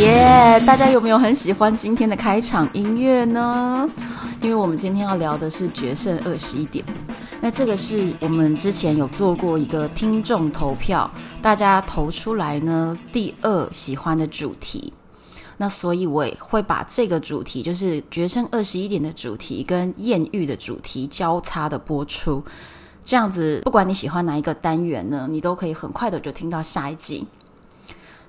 耶大家有没有很喜欢今天的开场音乐呢？因为我们今天要聊的是决胜二十一点。那这个是我们之前有做过一个听众投票，大家投出来呢第二喜欢的主题。那所以我也会把这个主题，就是决胜二十一点的主题跟艳遇的主题交叉的播出。这样子，不管你喜欢哪一个单元呢，你都可以很快的就听到下一集。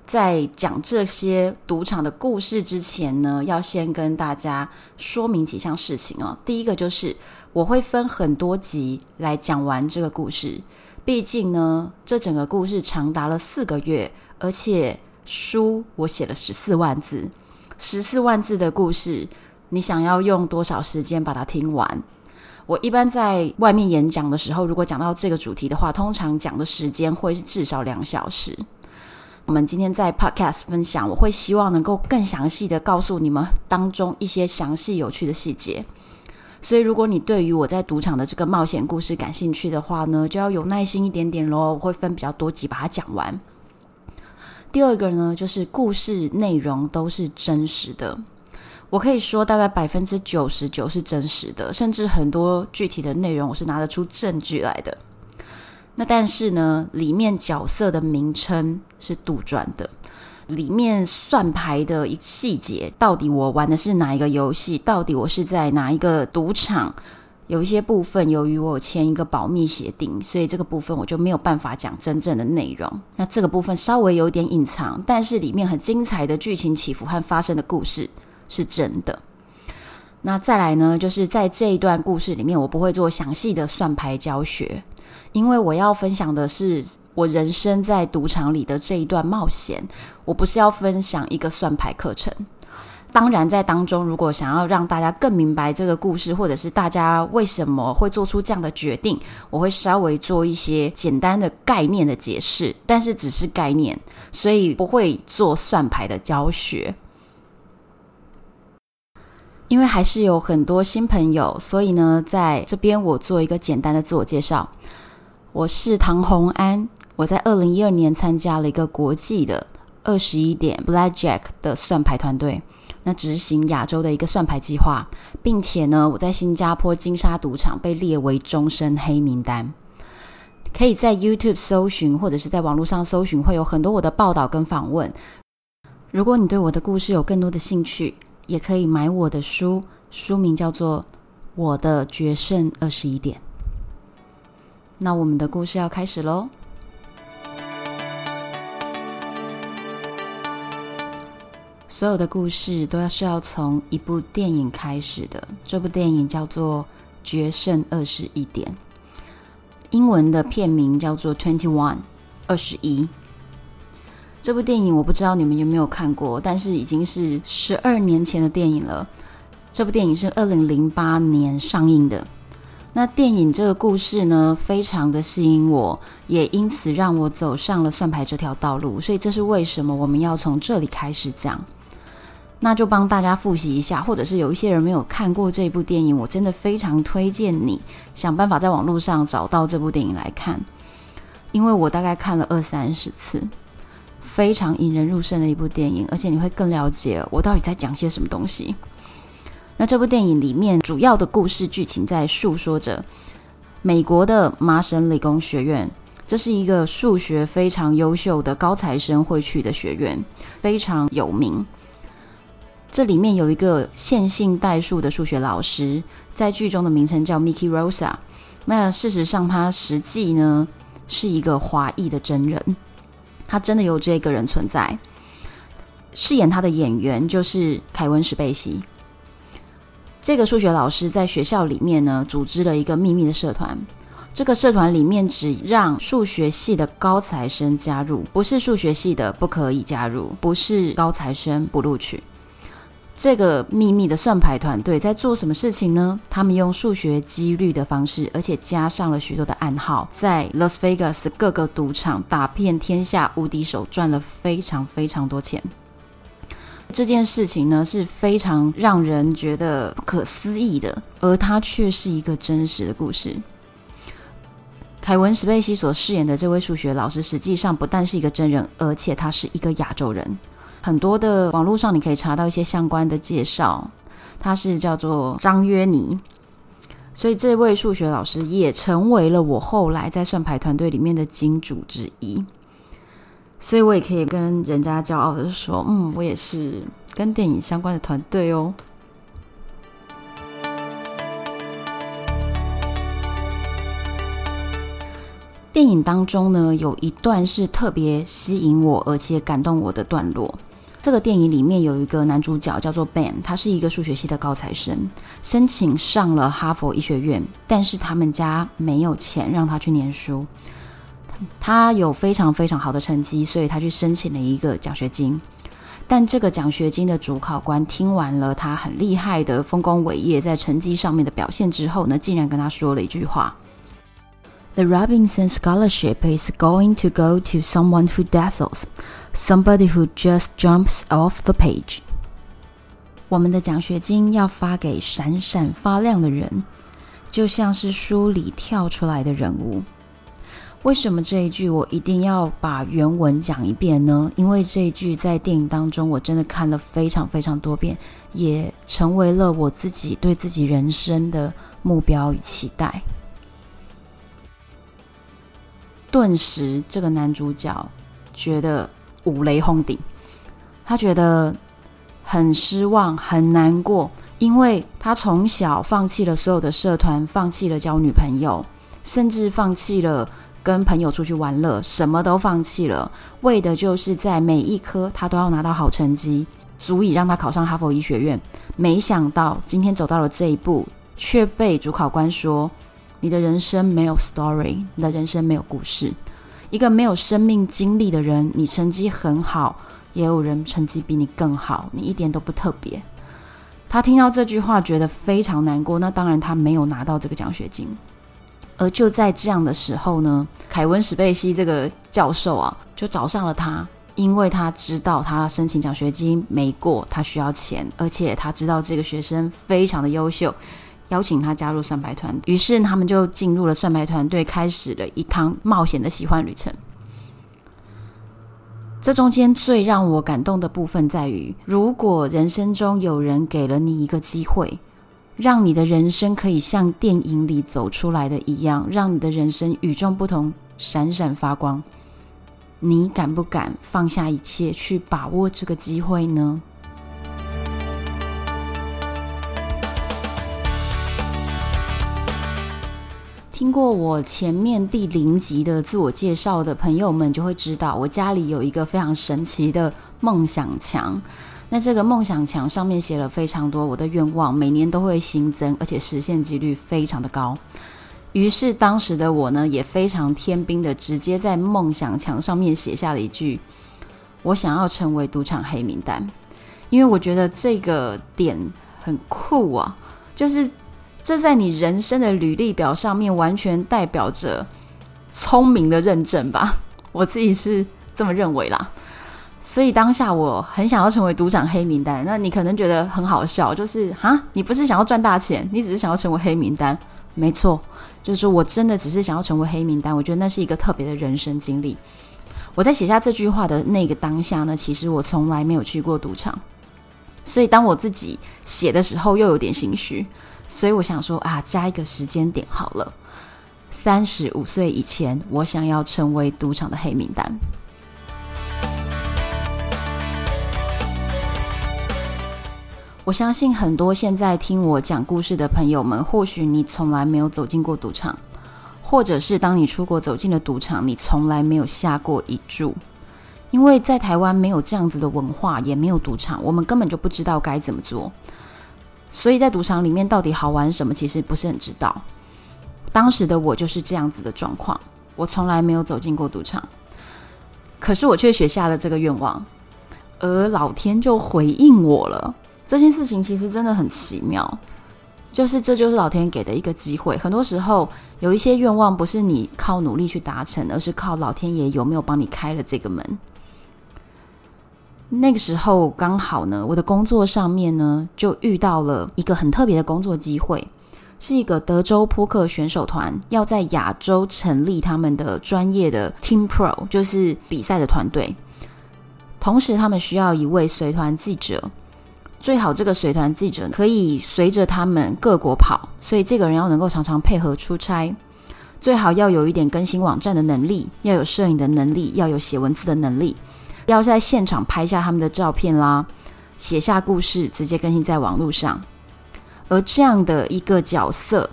在讲这些赌场的故事之前呢，要先跟大家说明几项事情哦。第一个就是我会分很多集来讲完这个故事，毕竟呢，这整个故事长达了四个月，而且书我写了十四万字，十四万字的故事，你想要用多少时间把它听完？我一般在外面演讲的时候，如果讲到这个主题的话，通常讲的时间会是至少两小时。我们今天在 Podcast 分享，我会希望能够更详细的告诉你们当中一些详细有趣的细节。所以，如果你对于我在赌场的这个冒险故事感兴趣的话呢，就要有耐心一点点喽。我会分比较多集把它讲完。第二个呢，就是故事内容都是真实的，我可以说大概百分之九十九是真实的，甚至很多具体的内容我是拿得出证据来的。那但是呢，里面角色的名称是杜撰的，里面算牌的一细节，到底我玩的是哪一个游戏？到底我是在哪一个赌场？有一些部分由于我有签一个保密协定，所以这个部分我就没有办法讲真正的内容。那这个部分稍微有点隐藏，但是里面很精彩的剧情起伏和发生的故事是真的。那再来呢，就是在这一段故事里面，我不会做详细的算牌教学。因为我要分享的是我人生在赌场里的这一段冒险，我不是要分享一个算牌课程。当然，在当中如果想要让大家更明白这个故事，或者是大家为什么会做出这样的决定，我会稍微做一些简单的概念的解释，但是只是概念，所以不会做算牌的教学。因为还是有很多新朋友，所以呢，在这边我做一个简单的自我介绍。我是唐洪安，我在二零一二年参加了一个国际的二十一点 Blackjack 的算牌团队，那执行亚洲的一个算牌计划，并且呢，我在新加坡金沙赌场被列为终身黑名单。可以在 YouTube 搜寻，或者是在网络上搜寻，会有很多我的报道跟访问。如果你对我的故事有更多的兴趣，也可以买我的书，书名叫做《我的决胜二十一点》。那我们的故事要开始喽。所有的故事都要是要从一部电影开始的。这部电影叫做《决胜二十一点》，英文的片名叫做《Twenty One》，二十一。这部电影我不知道你们有没有看过，但是已经是十二年前的电影了。这部电影是二零零八年上映的。那电影这个故事呢，非常的吸引我，也因此让我走上了算牌这条道路。所以这是为什么我们要从这里开始讲。那就帮大家复习一下，或者是有一些人没有看过这部电影，我真的非常推荐你想办法在网络上找到这部电影来看，因为我大概看了二三十次，非常引人入胜的一部电影，而且你会更了解我到底在讲些什么东西。那这部电影里面主要的故事剧情在述说着美国的麻省理工学院，这是一个数学非常优秀的高材生会去的学院，非常有名。这里面有一个线性代数的数学老师，在剧中的名称叫 Mickey Rosa。那事实上，他实际呢是一个华裔的真人，他真的有这个人存在。饰演他的演员就是凯文·史贝西。这个数学老师在学校里面呢，组织了一个秘密的社团。这个社团里面只让数学系的高材生加入，不是数学系的不可以加入，不是高材生不录取。这个秘密的算牌团队在做什么事情呢？他们用数学几率的方式，而且加上了许多的暗号，在 Las Vegas 各个赌场打遍天下无敌手，赚了非常非常多钱。这件事情呢，是非常让人觉得不可思议的，而它却是一个真实的故事。凯文·史贝西所饰演的这位数学老师，实际上不但是一个真人，而且他是一个亚洲人。很多的网络上你可以查到一些相关的介绍，他是叫做张约尼。所以这位数学老师也成为了我后来在算牌团队里面的金主之一。所以我也可以跟人家骄傲的说，嗯，我也是跟电影相关的团队哦。电影当中呢，有一段是特别吸引我，而且感动我的段落。这个电影里面有一个男主角叫做 Ben，他是一个数学系的高材生，申请上了哈佛医学院，但是他们家没有钱让他去念书。他有非常非常好的成绩，所以他去申请了一个奖学金。但这个奖学金的主考官听完了他很厉害的丰功伟业在成绩上面的表现之后呢，竟然跟他说了一句话。The Robinson Scholarship is going to go to someone who dazzles, somebody who just jumps off the page. 我们的奖学金要发给闪闪发亮的人，就像是书里跳出来的人物。为什么这一句我一定要把原文讲一遍呢？因为这一句在电影当中我真的看了非常非常多遍，也成为了我自己对自己人生的目标与期待。顿时，这个男主角觉得五雷轰顶，他觉得很失望、很难过，因为他从小放弃了所有的社团，放弃了交女朋友，甚至放弃了跟朋友出去玩乐，什么都放弃了，为的就是在每一科他都要拿到好成绩，足以让他考上哈佛医学院。没想到今天走到了这一步，却被主考官说。你的人生没有 story，你的人生没有故事。一个没有生命经历的人，你成绩很好，也有人成绩比你更好，你一点都不特别。他听到这句话，觉得非常难过。那当然，他没有拿到这个奖学金。而就在这样的时候呢，凯文·史贝西这个教授啊，就找上了他，因为他知道他申请奖学金没过，他需要钱，而且他知道这个学生非常的优秀。邀请他加入算牌团，于是他们就进入了算牌团队，开始了一趟冒险的奇幻旅程。这中间最让我感动的部分在于，如果人生中有人给了你一个机会，让你的人生可以像电影里走出来的一样，让你的人生与众不同，闪闪发光，你敢不敢放下一切去把握这个机会呢？听过我前面第零集的自我介绍的朋友们就会知道，我家里有一个非常神奇的梦想墙。那这个梦想墙上面写了非常多我的愿望，每年都会新增，而且实现几率非常的高。于是当时的我呢，也非常天兵的，直接在梦想墙上面写下了一句：“我想要成为赌场黑名单。”因为我觉得这个点很酷啊，就是。这在你人生的履历表上面，完全代表着聪明的认证吧？我自己是这么认为啦。所以当下我很想要成为赌场黑名单。那你可能觉得很好笑，就是哈，你不是想要赚大钱，你只是想要成为黑名单。没错，就是我真的只是想要成为黑名单。我觉得那是一个特别的人生经历。我在写下这句话的那个当下呢，其实我从来没有去过赌场，所以当我自己写的时候，又有点心虚。所以我想说啊，加一个时间点好了。三十五岁以前，我想要成为赌场的黑名单。我相信很多现在听我讲故事的朋友们，或许你从来没有走进过赌场，或者是当你出国走进了赌场，你从来没有下过一注，因为在台湾没有这样子的文化，也没有赌场，我们根本就不知道该怎么做。所以在赌场里面到底好玩什么，其实不是很知道。当时的我就是这样子的状况，我从来没有走进过赌场，可是我却许下了这个愿望，而老天就回应我了。这件事情其实真的很奇妙，就是这就是老天给的一个机会。很多时候有一些愿望不是你靠努力去达成，而是靠老天爷有没有帮你开了这个门。那个时候刚好呢，我的工作上面呢就遇到了一个很特别的工作机会，是一个德州扑克选手团要在亚洲成立他们的专业的 Team Pro，就是比赛的团队。同时，他们需要一位随团记者，最好这个随团记者可以随着他们各国跑，所以这个人要能够常常配合出差，最好要有一点更新网站的能力，要有摄影的能力，要有写文字的能力。要在现场拍下他们的照片啦，写下故事，直接更新在网络上。而这样的一个角色，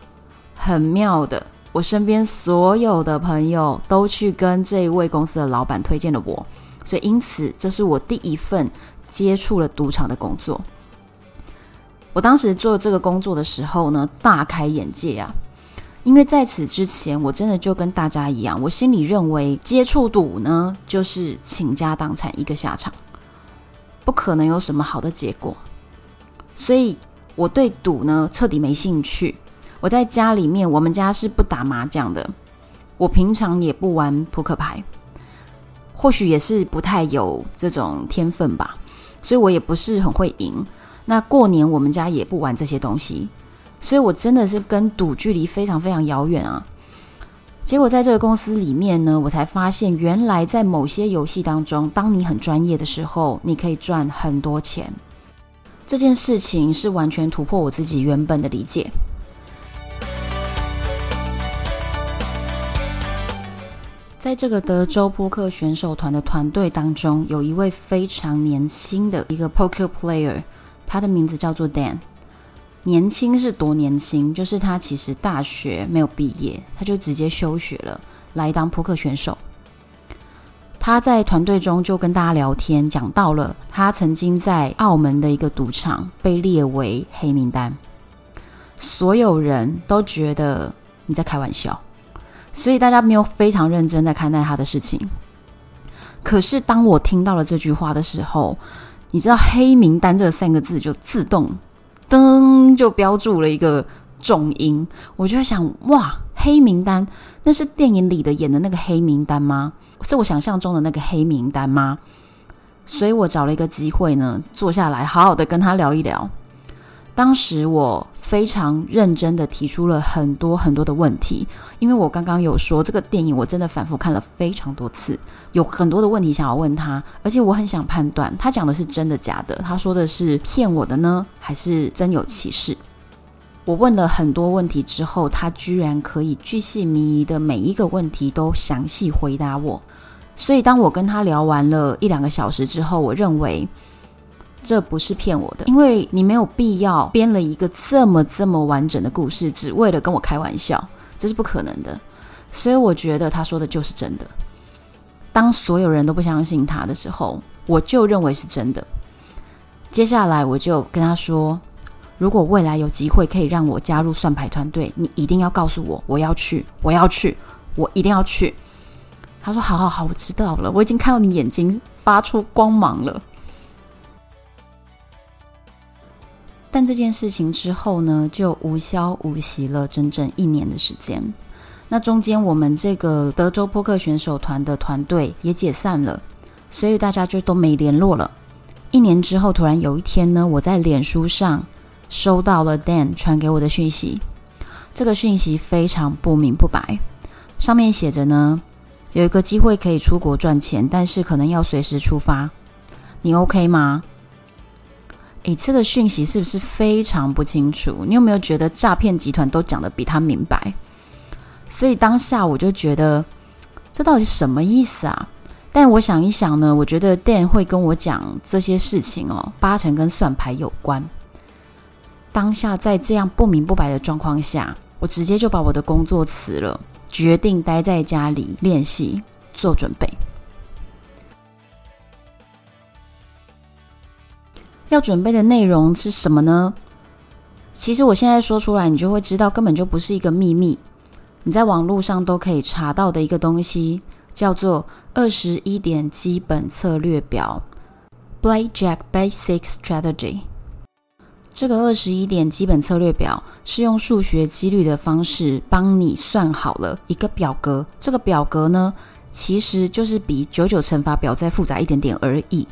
很妙的，我身边所有的朋友都去跟这一位公司的老板推荐了我，所以因此这是我第一份接触了赌场的工作。我当时做这个工作的时候呢，大开眼界啊！因为在此之前，我真的就跟大家一样，我心里认为接触赌呢，就是倾家荡产一个下场，不可能有什么好的结果，所以我对赌呢彻底没兴趣。我在家里面，我们家是不打麻将的，我平常也不玩扑克牌，或许也是不太有这种天分吧，所以我也不是很会赢。那过年我们家也不玩这些东西。所以，我真的是跟赌距离非常非常遥远啊！结果在这个公司里面呢，我才发现，原来在某些游戏当中，当你很专业的时候，你可以赚很多钱。这件事情是完全突破我自己原本的理解。在这个德州扑克选手团的团队当中，有一位非常年轻的一个 poker player，他的名字叫做 Dan。年轻是多年轻，就是他其实大学没有毕业，他就直接休学了，来当扑克选手。他在团队中就跟大家聊天，讲到了他曾经在澳门的一个赌场被列为黑名单，所有人都觉得你在开玩笑，所以大家没有非常认真在看待他的事情。可是当我听到了这句话的时候，你知道“黑名单”这三个字就自动。噔就标注了一个重音，我就想，哇，黑名单，那是电影里的演的那个黑名单吗？是我想象中的那个黑名单吗？所以我找了一个机会呢，坐下来好好的跟他聊一聊。当时我非常认真的提出了很多很多的问题，因为我刚刚有说这个电影我真的反复看了非常多次，有很多的问题想要问他，而且我很想判断他讲的是真的假的，他说的是骗我的呢，还是真有其事？我问了很多问题之后，他居然可以巨细靡遗的每一个问题都详细回答我，所以当我跟他聊完了一两个小时之后，我认为。这不是骗我的，因为你没有必要编了一个这么这么完整的故事，只为了跟我开玩笑，这是不可能的。所以我觉得他说的就是真的。当所有人都不相信他的时候，我就认为是真的。接下来我就跟他说，如果未来有机会可以让我加入算牌团队，你一定要告诉我，我要去，我要去，我一定要去。他说：好好好，我知道了，我已经看到你眼睛发出光芒了。但这件事情之后呢，就无消无息了整整一年的时间。那中间，我们这个德州扑克选手团的团队也解散了，所以大家就都没联络了。一年之后，突然有一天呢，我在脸书上收到了 Dan 传给我的讯息。这个讯息非常不明不白，上面写着呢，有一个机会可以出国赚钱，但是可能要随时出发，你 OK 吗？诶，这个讯息是不是非常不清楚？你有没有觉得诈骗集团都讲得比他明白？所以当下我就觉得，这到底什么意思啊？但我想一想呢，我觉得 Dan 会跟我讲这些事情哦，八成跟算牌有关。当下在这样不明不白的状况下，我直接就把我的工作辞了，决定待在家里练习做准备。要准备的内容是什么呢？其实我现在说出来，你就会知道，根本就不是一个秘密。你在网络上都可以查到的一个东西，叫做二十一点基本策略表 （Blackjack Basic Strategy）。这个二十一点基本策略表是用数学几率的方式帮你算好了一个表格。这个表格呢，其实就是比九九乘法表再复杂一点点而已。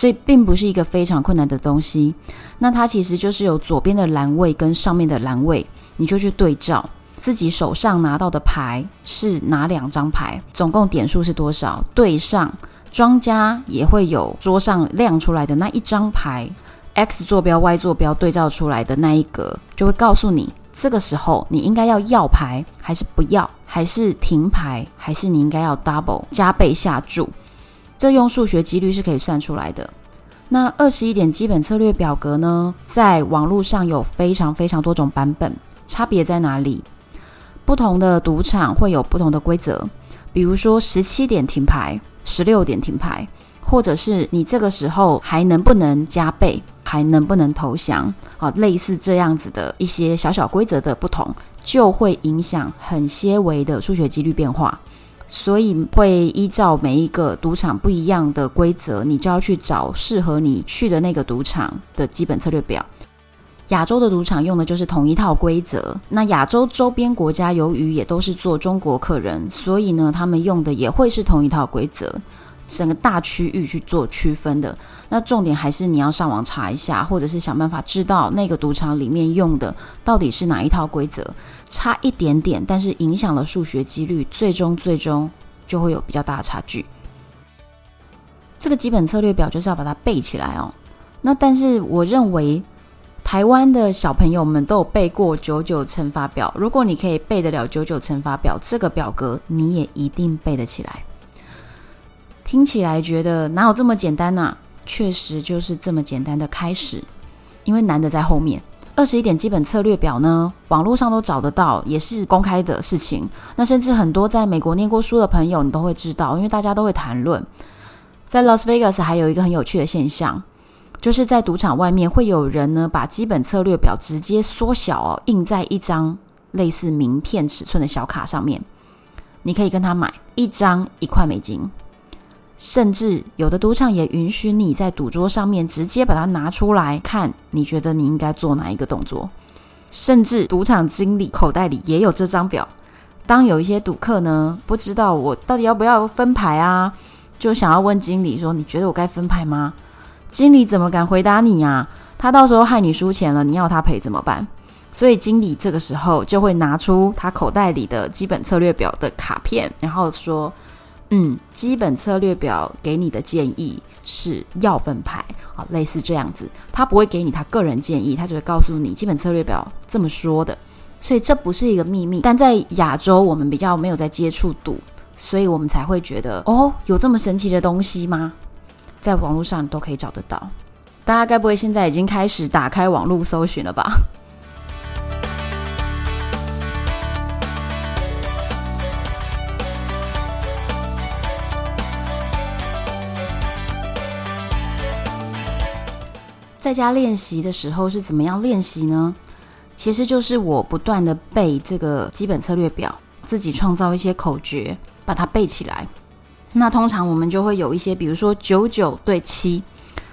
所以并不是一个非常困难的东西，那它其实就是有左边的栏位跟上面的栏位，你就去对照。自己手上拿到的牌是哪两张牌，总共点数是多少，对上庄家也会有桌上亮出来的那一张牌，X 坐标 Y 坐标对照出来的那一格，就会告诉你这个时候你应该要要牌还是不要，还是停牌，还是你应该要 double 加倍下注。这用数学几率是可以算出来的。那二十一点基本策略表格呢，在网络上有非常非常多种版本，差别在哪里？不同的赌场会有不同的规则，比如说十七点停牌，十六点停牌，或者是你这个时候还能不能加倍，还能不能投降？啊，类似这样子的一些小小规则的不同，就会影响很些微的数学几率变化。所以会依照每一个赌场不一样的规则，你就要去找适合你去的那个赌场的基本策略表。亚洲的赌场用的就是同一套规则。那亚洲周边国家由于也都是做中国客人，所以呢，他们用的也会是同一套规则。整个大区域去做区分的，那重点还是你要上网查一下，或者是想办法知道那个赌场里面用的到底是哪一套规则，差一点点，但是影响了数学几率，最终最终就会有比较大的差距。这个基本策略表就是要把它背起来哦。那但是我认为台湾的小朋友们都有背过九九乘法表，如果你可以背得了九九乘法表这个表格，你也一定背得起来。听起来觉得哪有这么简单呐？确实就是这么简单的开始，因为难的在后面。二十一点基本策略表呢，网络上都找得到，也是公开的事情。那甚至很多在美国念过书的朋友，你都会知道，因为大家都会谈论。在 Las Vegas 还有一个很有趣的现象，就是在赌场外面会有人呢，把基本策略表直接缩小哦，印在一张类似名片尺寸的小卡上面，你可以跟他买一张一块美金。甚至有的赌场也允许你在赌桌上面直接把它拿出来看，你觉得你应该做哪一个动作？甚至赌场经理口袋里也有这张表。当有一些赌客呢，不知道我到底要不要分牌啊，就想要问经理说：“你觉得我该分牌吗？”经理怎么敢回答你呀？他到时候害你输钱了，你要他赔怎么办？所以经理这个时候就会拿出他口袋里的基本策略表的卡片，然后说。嗯，基本策略表给你的建议是要分牌啊，类似这样子，他不会给你他个人建议，他只会告诉你基本策略表这么说的，所以这不是一个秘密。但在亚洲，我们比较没有在接触赌，所以我们才会觉得哦，有这么神奇的东西吗？在网络上都可以找得到，大家该不会现在已经开始打开网络搜寻了吧？在家练习的时候是怎么样练习呢？其实就是我不断的背这个基本策略表，自己创造一些口诀，把它背起来。那通常我们就会有一些，比如说九九对七，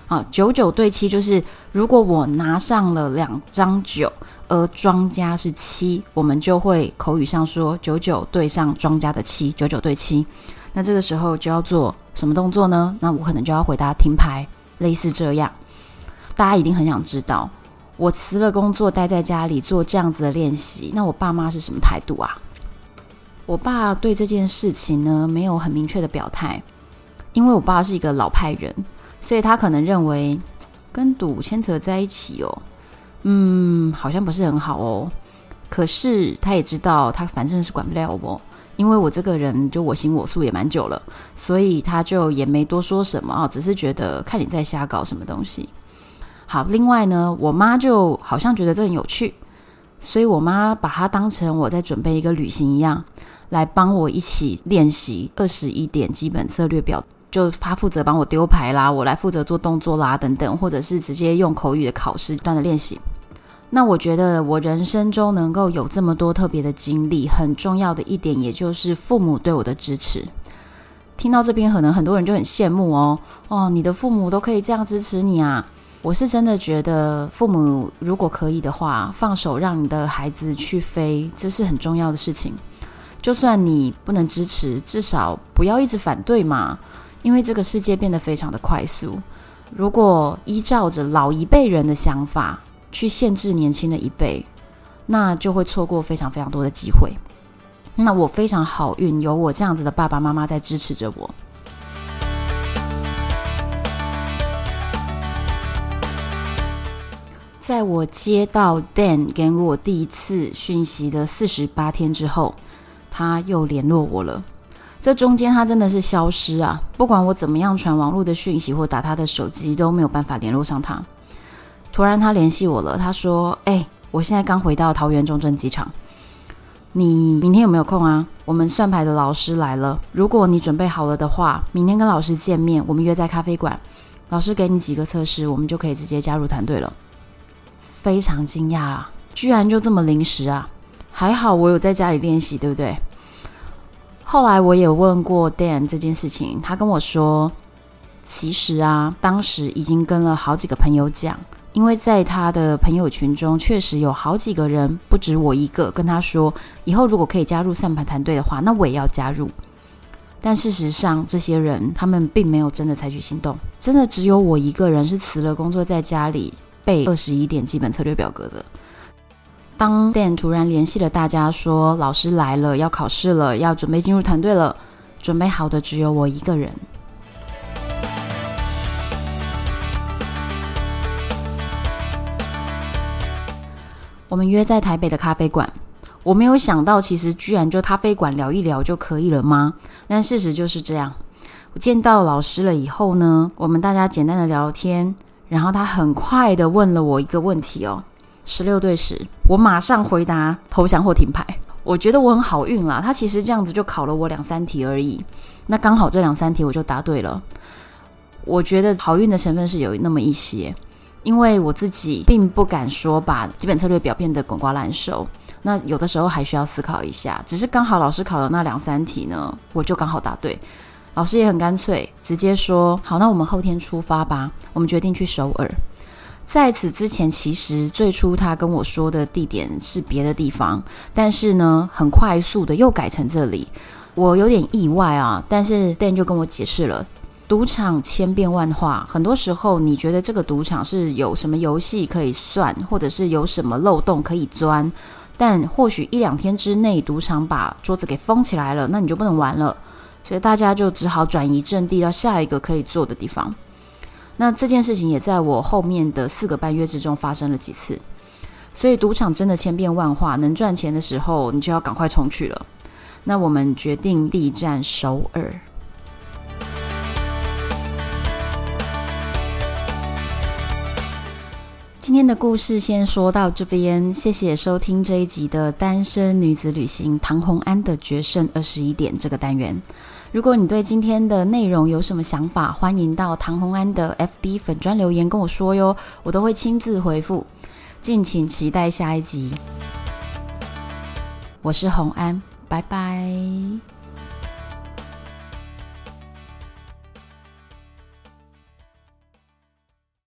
啊，九九对七就是如果我拿上了两张九，而庄家是七，我们就会口语上说九九对上庄家的七，九九对七。那这个时候就要做什么动作呢？那我可能就要回答停牌，类似这样。大家一定很想知道，我辞了工作，待在家里做这样子的练习，那我爸妈是什么态度啊？我爸对这件事情呢，没有很明确的表态，因为我爸是一个老派人，所以他可能认为跟赌牵扯在一起哦，嗯，好像不是很好哦。可是他也知道，他反正是管不了我，因为我这个人就我行我素也蛮久了，所以他就也没多说什么啊，只是觉得看你在瞎搞什么东西。好，另外呢，我妈就好像觉得这很有趣，所以我妈把它当成我在准备一个旅行一样，来帮我一起练习二十一点基本策略表，就她负责帮我丢牌啦，我来负责做动作啦等等，或者是直接用口语的考试段的练习。那我觉得我人生中能够有这么多特别的经历，很重要的一点，也就是父母对我的支持。听到这边，可能很多人就很羡慕哦，哦，你的父母都可以这样支持你啊！我是真的觉得，父母如果可以的话，放手让你的孩子去飞，这是很重要的事情。就算你不能支持，至少不要一直反对嘛，因为这个世界变得非常的快速。如果依照着老一辈人的想法，去限制年轻的一辈，那就会错过非常非常多的机会。那我非常好运，有我这样子的爸爸妈妈在支持着我。在我接到 Dan 给我第一次讯息的四十八天之后，他又联络我了。这中间他真的是消失啊！不管我怎么样传网络的讯息或打他的手机，都没有办法联络上他。突然，他联系我了。他说：“哎、我现在刚回到桃园中正机场，你明天有没有空啊？我们算牌的老师来了。如果你准备好了的话，明天跟老师见面，我们约在咖啡馆。老师给你几个测试，我们就可以直接加入团队了。”非常惊讶啊，居然就这么临时啊！还好我有在家里练习，对不对？后来我也问过 Dan 这件事情，他跟我说，其实啊，当时已经跟了好几个朋友讲。因为在他的朋友群中，确实有好几个人，不止我一个，跟他说，以后如果可以加入散盘团队的话，那我也要加入。但事实上，这些人他们并没有真的采取行动，真的只有我一个人是辞了工作，在家里背二十一点基本策略表格的。当天突然联系了大家，说老师来了，要考试了，要准备进入团队了，准备好的只有我一个人。我们约在台北的咖啡馆，我没有想到，其实居然就咖啡馆聊一聊就可以了吗？但事实就是这样。我见到老师了以后呢，我们大家简单的聊天，然后他很快的问了我一个问题哦，十六对十，我马上回答投降或停牌。我觉得我很好运啦，他其实这样子就考了我两三题而已，那刚好这两三题我就答对了。我觉得好运的成分是有那么一些。因为我自己并不敢说把基本策略表变得滚瓜烂熟，那有的时候还需要思考一下。只是刚好老师考的那两三题呢，我就刚好答对。老师也很干脆，直接说：“好，那我们后天出发吧。”我们决定去首尔。在此之前，其实最初他跟我说的地点是别的地方，但是呢，很快速的又改成这里，我有点意外啊。但是 Dan 就跟我解释了。赌场千变万化，很多时候你觉得这个赌场是有什么游戏可以算，或者是有什么漏洞可以钻，但或许一两天之内赌场把桌子给封起来了，那你就不能玩了，所以大家就只好转移阵地到下一个可以坐的地方。那这件事情也在我后面的四个半月之中发生了几次，所以赌场真的千变万化，能赚钱的时候你就要赶快冲去了。那我们决定第一站首尔。今天的故事先说到这边，谢谢收听这一集的单身女子旅行唐红安的决胜二十一点这个单元。如果你对今天的内容有什么想法，欢迎到唐红安的 FB 粉专留言跟我说哟，我都会亲自回复。敬请期待下一集。我是红安，拜拜。